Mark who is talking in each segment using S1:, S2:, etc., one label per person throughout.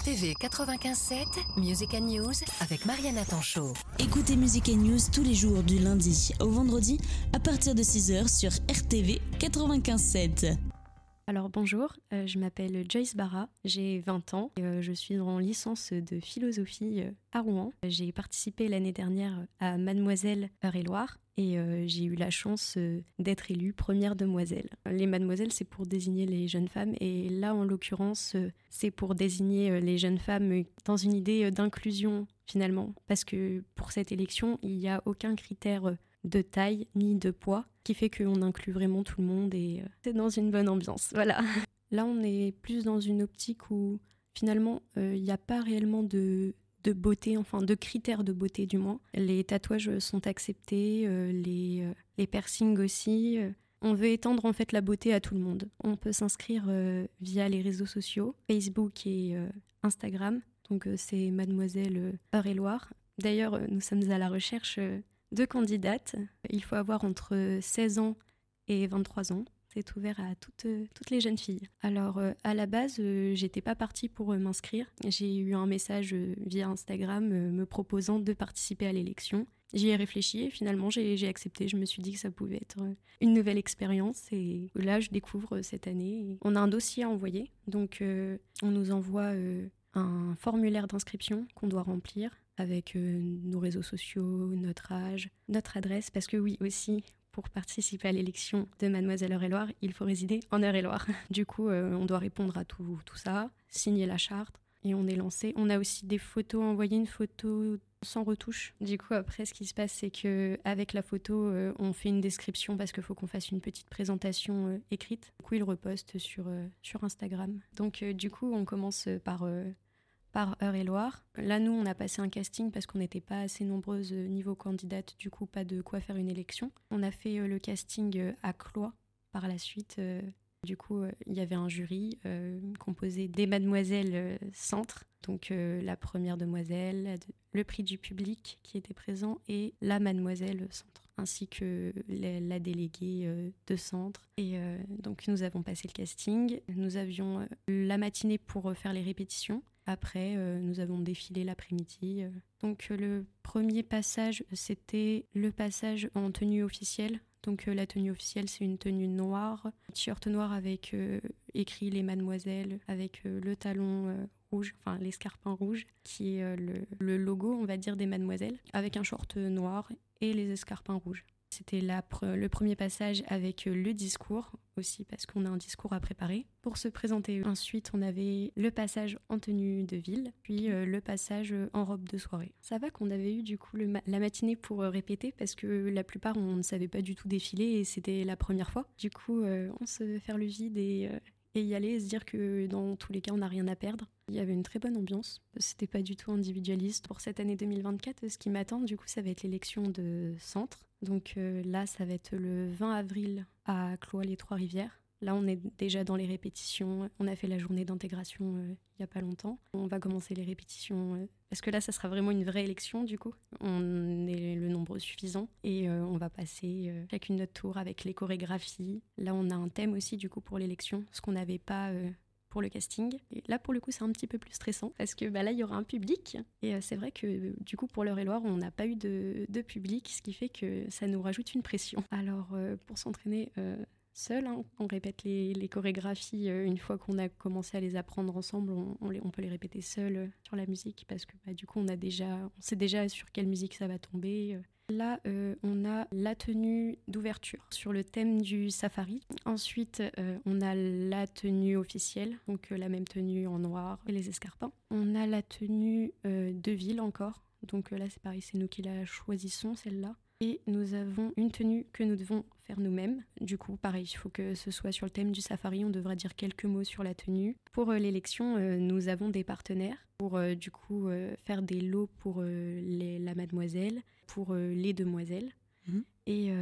S1: RTV 95.7, Music News avec Mariana Tanchot.
S2: Écoutez Music News tous les jours du lundi au vendredi à partir de 6h sur RTV 95.7.
S3: Alors bonjour, euh, je m'appelle Joyce Barra, j'ai 20 ans, et, euh, je suis en licence de philosophie euh, à Rouen. J'ai participé l'année dernière à Mademoiselle Eure-et-Loire et j'ai eu la chance d'être élue première demoiselle. Les mademoiselles, c'est pour désigner les jeunes femmes et là, en l'occurrence, c'est pour désigner les jeunes femmes dans une idée d'inclusion finalement, parce que pour cette élection, il n'y a aucun critère de taille ni de poids qui fait qu'on inclut vraiment tout le monde et c'est dans une bonne ambiance. Voilà. Là, on est plus dans une optique où finalement, il n'y a pas réellement de de beauté, enfin de critères de beauté du moins. Les tatouages sont acceptés, euh, les, euh, les piercings aussi. On veut étendre en fait la beauté à tout le monde. On peut s'inscrire euh, via les réseaux sociaux, Facebook et Instagram. Donc c'est Mademoiselle Eure-et-Loire. D'ailleurs, nous sommes à la recherche de candidates. Il faut avoir entre 16 ans et 23 ans. C'est ouvert à toutes, euh, toutes les jeunes filles. Alors, euh, à la base, euh, j'étais pas partie pour m'inscrire. J'ai eu un message via Instagram me proposant de participer à l'élection. J'y ai réfléchi et finalement j'ai accepté. Je me suis dit que ça pouvait être une nouvelle expérience et là je découvre cette année. On a un dossier à envoyer, donc on nous envoie un formulaire d'inscription qu'on doit remplir avec nos réseaux sociaux, notre âge, notre adresse, parce que oui aussi, pour participer à l'élection de Mademoiselle Eure-et-Loire, il faut résider en Eure-et-Loire. Du coup, euh, on doit répondre à tout, tout ça, signer la charte, et on est lancé. On a aussi des photos, envoyé une photo sans retouche. Du coup, après, ce qui se passe, c'est que avec la photo, euh, on fait une description parce qu'il faut qu'on fasse une petite présentation euh, écrite. Du coup, il reposte sur, sur Instagram. Donc, du coup, on commence par par Eure-et-Loire. Là, nous, on a passé un casting parce qu'on n'était pas assez nombreuses euh, niveau candidate, du coup, pas de quoi faire une élection. On a fait euh, le casting euh, à Cloix par la suite. Du coup, il y avait un jury composé des mademoiselles centres, donc la première demoiselle, le prix du public qui était présent et la mademoiselle centre, ainsi que la, déléguée de centre. Et donc, nous avons passé le casting. Nous avions la matinée pour faire les répétitions. Après, euh, nous avons défilé l'après-midi. Euh. Donc euh, le premier passage, c'était le passage en tenue officielle. Donc la tenue officielle, c'est une tenue noire, t-shirt noir avec écrit les mademoiselles, avec le talon rouge, enfin l'escarpin rouge, qui est le, le, logo, on va dire, des mademoiselles, avec un short noir et les escarpins rouges. C'était le premier passage avec euh, le discours aussi parce qu'on a un discours à préparer pour se présenter. Ensuite, on avait le passage en tenue de ville, puis euh, le passage en robe de soirée. Ça va qu'on avait eu du coup la matinée pour euh, répéter parce que la plupart on ne savait pas du tout défiler et c'était la première fois. Du coup, on se faire le vide et et y aller et se dire que dans tous les cas, on n'a rien à perdre. Il y avait une très bonne ambiance. C'était pas du tout individualiste. Pour cette année 2024, ce qui m'attend, du coup, ça va être l'élection de centre. Donc euh, là, ça va être le 20 avril à Cloix-les-Trois-Rivières. Là, on est déjà dans les répétitions. On a fait la journée d'intégration euh, il n'y a pas longtemps. On va commencer les répétitions euh, parce que là, ça sera vraiment une vraie élection du coup. On est le nombre suffisant et on va passer chacune notre tour avec les chorégraphies. Là, on a un thème aussi du coup pour l'élection, ce qu'on n'avait pas pour le casting. Et là, pour le coup, c'est un petit peu plus stressant parce que bah, là, il y aura un public. Et c'est vrai que du coup, pour l'heure-et-loire, on n'a pas eu de, public, ce qui fait que ça nous rajoute une pression. Alors, pour s'entraîner, seul. Hein. On répète les, chorégraphies euh, une fois qu'on a commencé à les apprendre ensemble. On, peut les répéter seul euh, sur la musique parce que bah, du coup on a déjà, on sait déjà sur quelle musique ça va tomber. Euh. Là, on a la tenue d'ouverture sur le thème du safari. Ensuite, on a la tenue officielle, donc la même tenue en noir et les escarpins. On a la tenue de ville encore. Donc là, c'est pareil, c'est nous qui la choisissons, celle-là. Et nous avons une tenue que nous devons faire nous-mêmes. Du coup, pareil, il faut que ce soit sur le thème du safari. On devra dire quelques mots sur la tenue. Pour euh, l'élection, euh, nous avons des partenaires pour euh, du coup faire des lots pour la mademoiselle, pour les demoiselles. Mhm. Et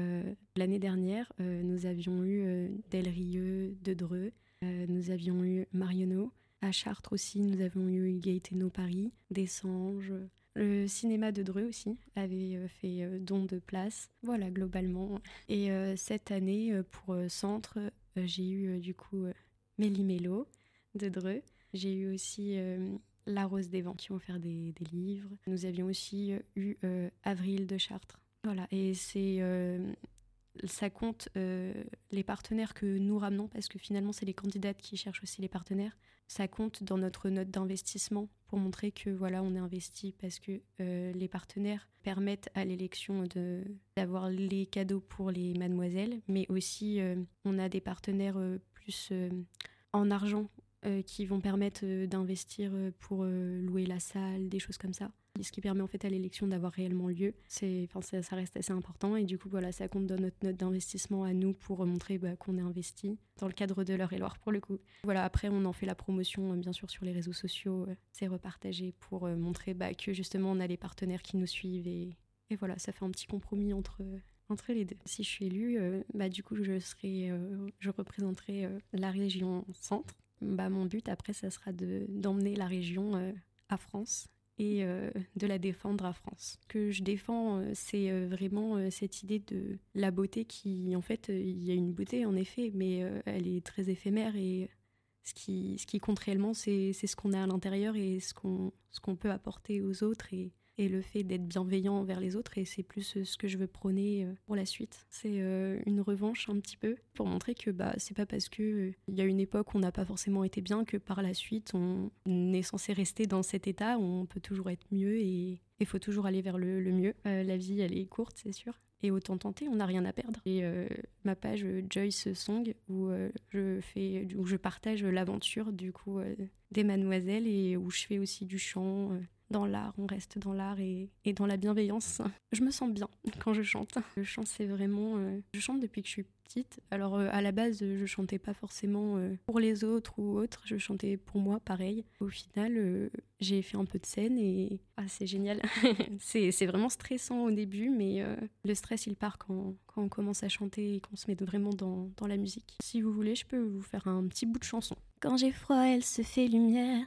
S3: l'année dernière, nous avions eu Delrieux de Dreux, nous avions eu Marionneau. À Chartres aussi, nous avons eu Gaetano Paris, Dessanges, le cinéma de Dreux aussi avait euh, fait euh, don de place. Voilà, globalement. Et euh, cette année, pour Centre, j'ai eu du coup Méli Mélo de Dreux. J'ai eu aussi La Rose des Vents qui ont offert des, des livres. Nous avions aussi eu Avril de Chartres. Voilà, et c'est ça compte les partenaires que nous ramenons parce que finalement c'est les candidates qui cherchent aussi les partenaires. Ça compte dans notre note d'investissement pour montrer que voilà, on est investi parce que euh, les partenaires permettent à l'élection d'avoir les cadeaux pour les mademoiselles, mais aussi euh, on a des partenaires euh, plus en argent qui vont permettre d'investir pour louer la salle, des choses comme ça ce qui permet en fait à l'élection d'avoir réellement lieu. C'est, enfin, ça, reste assez important et du coup voilà, ça compte dans notre note d'investissement à nous pour montrer bah, qu'on est investi dans le cadre de l'heure et loire pour le coup. Voilà, après on en fait la promotion euh, bien sûr sur les réseaux sociaux, euh, c'est repartagé pour euh, montrer bah, que justement on a les partenaires qui nous suivent et, et voilà, ça fait un petit compromis entre entre les deux. Si je suis élue, bah, du coup, je, serai, je représenterai la région centre. Bah, mon but, après, ça sera d'emmener la région à France et euh, de la défendre à France. Ce que je défends, euh, c'est euh, vraiment cette idée de la beauté qui, en fait, il y a une beauté en effet, mais elle est très éphémère et ce qui, ce qui compte réellement, c'est ce qu'on a à l'intérieur et ce qu'on peut apporter aux autres. Et le fait d'être bienveillant envers les autres et c'est plus euh, ce que je veux prôner euh, pour la suite. C'est euh, une revanche un petit peu pour montrer que bah c'est pas parce que il y a une époque où on n'a pas forcément été bien que par la suite on est censé rester dans cet état on peut toujours être mieux et il faut toujours aller vers le, mieux. la vie elle est courte c'est sûr et autant tenter, on n'a rien à perdre. Et ma page Joyce Song où je fais, où je partage l'aventure du coup des mademoiselles et où je fais aussi du chant, dans l'art, on reste dans l'art et, dans la bienveillance. Je me sens bien quand je chante. Le chant, c'est vraiment... Euh, je chante depuis que je suis petite. Alors euh, à la base, je chantais pas forcément euh, pour les autres ou autres, je chantais pour moi, pareil. Au final, j'ai fait un peu de scène et ah, c'est génial. c'est vraiment stressant au début, mais le stress, il part quand, quand, on commence à chanter et qu'on se met vraiment dans, dans la musique. Si vous voulez, je peux vous faire un petit bout de chanson. Quand j'ai froid, elle se fait lumière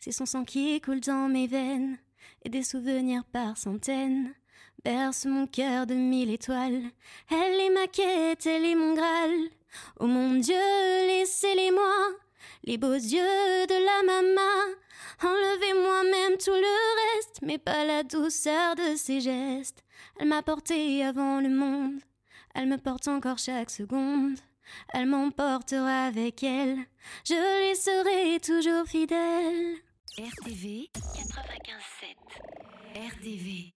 S3: C'est son sang qui coule dans mes veines, et des souvenirs par centaines berce mon cœur de mille étoiles. Elle est ma quête, elle est mon Graal. Oh mon Dieu, laissez-les-moi, les beaux yeux de la maman. Enlevez-moi même tout le reste, mais pas la douceur de ses gestes. Elle m'a porté avant le monde, elle me porte encore chaque seconde. Elle m'emportera avec elle, je lui serai toujours fidèle.
S1: RTV 95.7 RTV